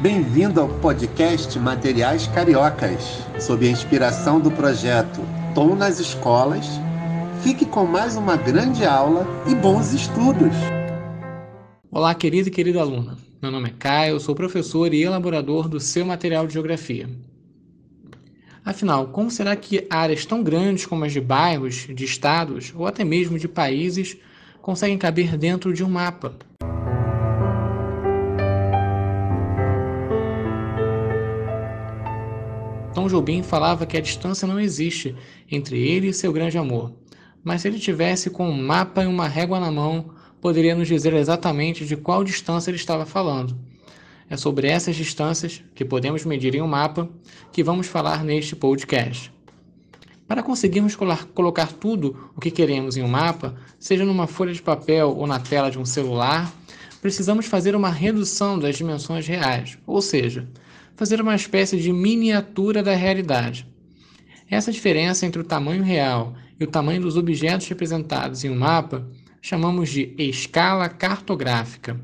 Bem-vindo ao podcast Materiais Cariocas, sob a inspiração do projeto Tom nas Escolas. Fique com mais uma grande aula e bons estudos! Olá, querido e querida aluna. Meu nome é Caio, sou professor e elaborador do seu material de geografia. Afinal, como será que áreas tão grandes como as de bairros, de estados ou até mesmo de países conseguem caber dentro de um mapa? Tom Jobim falava que a distância não existe entre ele e seu grande amor, mas se ele tivesse com um mapa e uma régua na mão, poderia nos dizer exatamente de qual distância ele estava falando. É sobre essas distâncias, que podemos medir em um mapa, que vamos falar neste podcast. Para conseguirmos colocar tudo o que queremos em um mapa, seja numa folha de papel ou na tela de um celular, precisamos fazer uma redução das dimensões reais, ou seja, fazer uma espécie de miniatura da realidade. Essa diferença entre o tamanho real e o tamanho dos objetos representados em um mapa chamamos de escala cartográfica.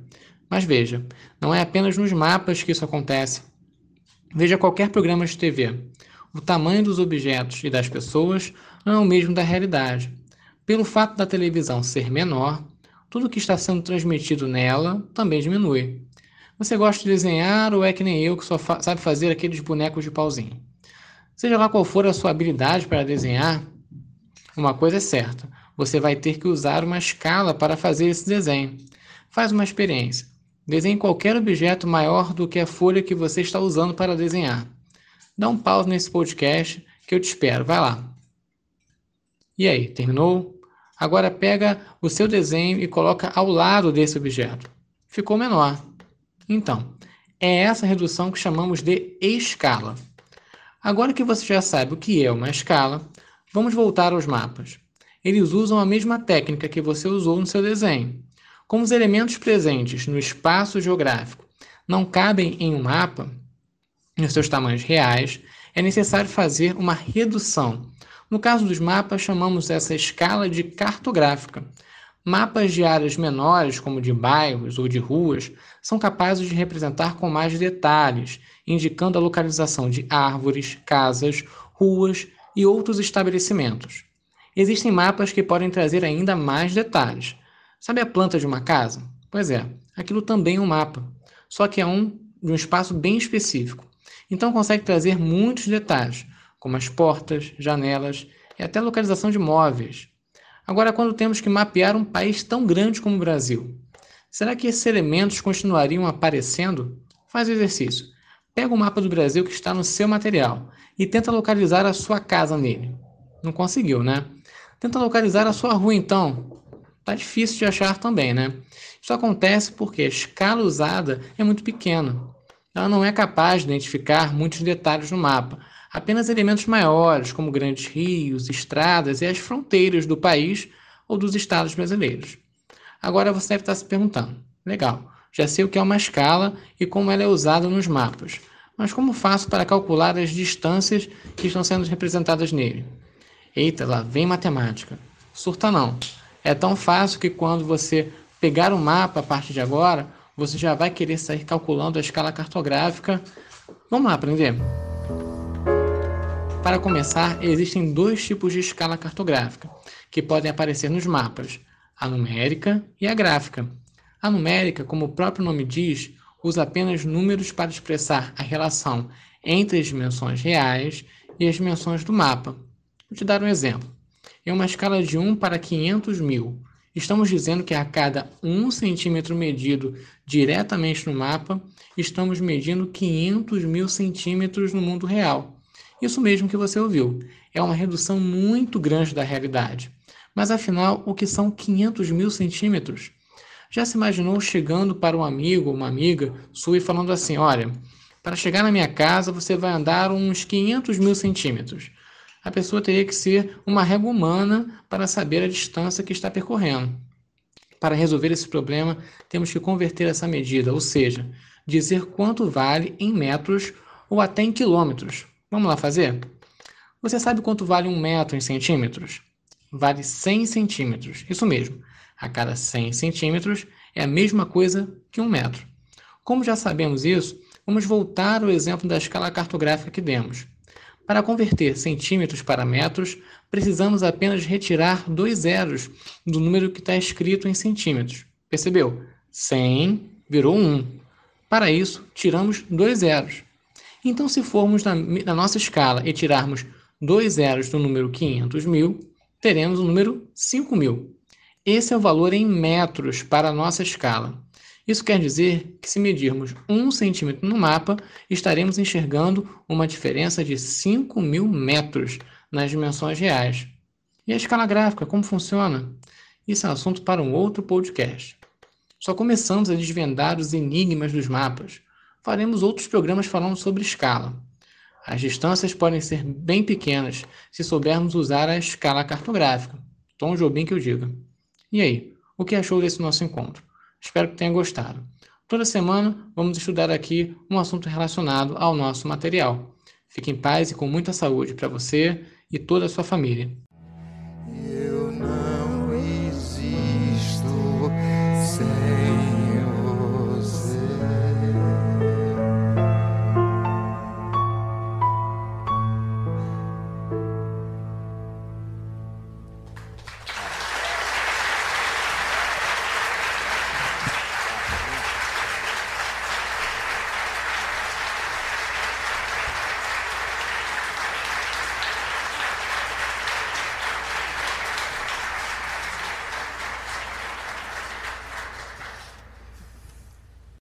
Mas veja, não é apenas nos mapas que isso acontece. Veja qualquer programa de TV. O tamanho dos objetos e das pessoas não é o mesmo da realidade. Pelo fato da televisão ser menor, tudo que está sendo transmitido nela também diminui. Você gosta de desenhar ou é que nem eu que só fa sabe fazer aqueles bonecos de pauzinho? Seja lá qual for a sua habilidade para desenhar, uma coisa é certa: você vai ter que usar uma escala para fazer esse desenho. Faz uma experiência. Desenhe qualquer objeto maior do que a folha que você está usando para desenhar. Dá um pause nesse podcast que eu te espero. Vai lá. E aí, terminou? Agora pega o seu desenho e coloca ao lado desse objeto. Ficou menor. Então, é essa redução que chamamos de escala. Agora que você já sabe o que é uma escala, vamos voltar aos mapas. Eles usam a mesma técnica que você usou no seu desenho. Como os elementos presentes no espaço geográfico não cabem em um mapa, nos seus tamanhos reais, é necessário fazer uma redução. No caso dos mapas, chamamos essa escala de cartográfica. Mapas de áreas menores, como de bairros ou de ruas, são capazes de representar com mais detalhes, indicando a localização de árvores, casas, ruas e outros estabelecimentos. Existem mapas que podem trazer ainda mais detalhes. Sabe a planta de uma casa? Pois é, aquilo também é um mapa, só que é um de um espaço bem específico. Então consegue trazer muitos detalhes, como as portas, janelas e até localização de móveis. Agora, quando temos que mapear um país tão grande como o Brasil, será que esses elementos continuariam aparecendo? Faz o exercício. Pega o mapa do Brasil que está no seu material e tenta localizar a sua casa nele. Não conseguiu, né? Tenta localizar a sua rua então. Tá difícil de achar também, né? Isso acontece porque a escala usada é muito pequena. Ela não é capaz de identificar muitos detalhes no mapa, apenas elementos maiores, como grandes rios, estradas e as fronteiras do país ou dos estados brasileiros. Agora você deve estar se perguntando: legal, já sei o que é uma escala e como ela é usada nos mapas, mas como faço para calcular as distâncias que estão sendo representadas nele? Eita, lá vem matemática. Surta não. É tão fácil que quando você pegar o mapa a partir de agora, você já vai querer sair calculando a escala cartográfica. Vamos lá aprender? Para começar, existem dois tipos de escala cartográfica que podem aparecer nos mapas: a numérica e a gráfica. A numérica, como o próprio nome diz, usa apenas números para expressar a relação entre as dimensões reais e as dimensões do mapa. Vou te dar um exemplo. Em uma escala de 1 para 500 mil, estamos dizendo que a cada 1 centímetro medido diretamente no mapa, estamos medindo 500 mil centímetros no mundo real. Isso mesmo que você ouviu. É uma redução muito grande da realidade. Mas afinal, o que são 500 mil centímetros? Já se imaginou chegando para um amigo ou uma amiga sua e falando assim: olha, para chegar na minha casa você vai andar uns 500 mil centímetros. A pessoa teria que ser uma régua humana para saber a distância que está percorrendo. Para resolver esse problema, temos que converter essa medida, ou seja, dizer quanto vale em metros ou até em quilômetros. Vamos lá fazer? Você sabe quanto vale um metro em centímetros? Vale 100 centímetros. Isso mesmo. A cada 100 centímetros é a mesma coisa que um metro. Como já sabemos isso, Vamos voltar ao exemplo da escala cartográfica que demos. Para converter centímetros para metros, precisamos apenas retirar dois zeros do número que está escrito em centímetros. Percebeu? 100 virou 1. Para isso, tiramos dois zeros. Então, se formos na, na nossa escala e tirarmos dois zeros do número 500 mil, teremos o número 5 mil. Esse é o valor em metros para a nossa escala. Isso quer dizer que, se medirmos um centímetro no mapa, estaremos enxergando uma diferença de 5 mil metros nas dimensões reais. E a escala gráfica, como funciona? Isso é assunto para um outro podcast. Só começamos a desvendar os enigmas dos mapas. Faremos outros programas falando sobre escala. As distâncias podem ser bem pequenas se soubermos usar a escala cartográfica. Tom Jobim que eu diga. E aí, o que achou desse nosso encontro? Espero que tenha gostado. Toda semana vamos estudar aqui um assunto relacionado ao nosso material. Fique em paz e com muita saúde para você e toda a sua família.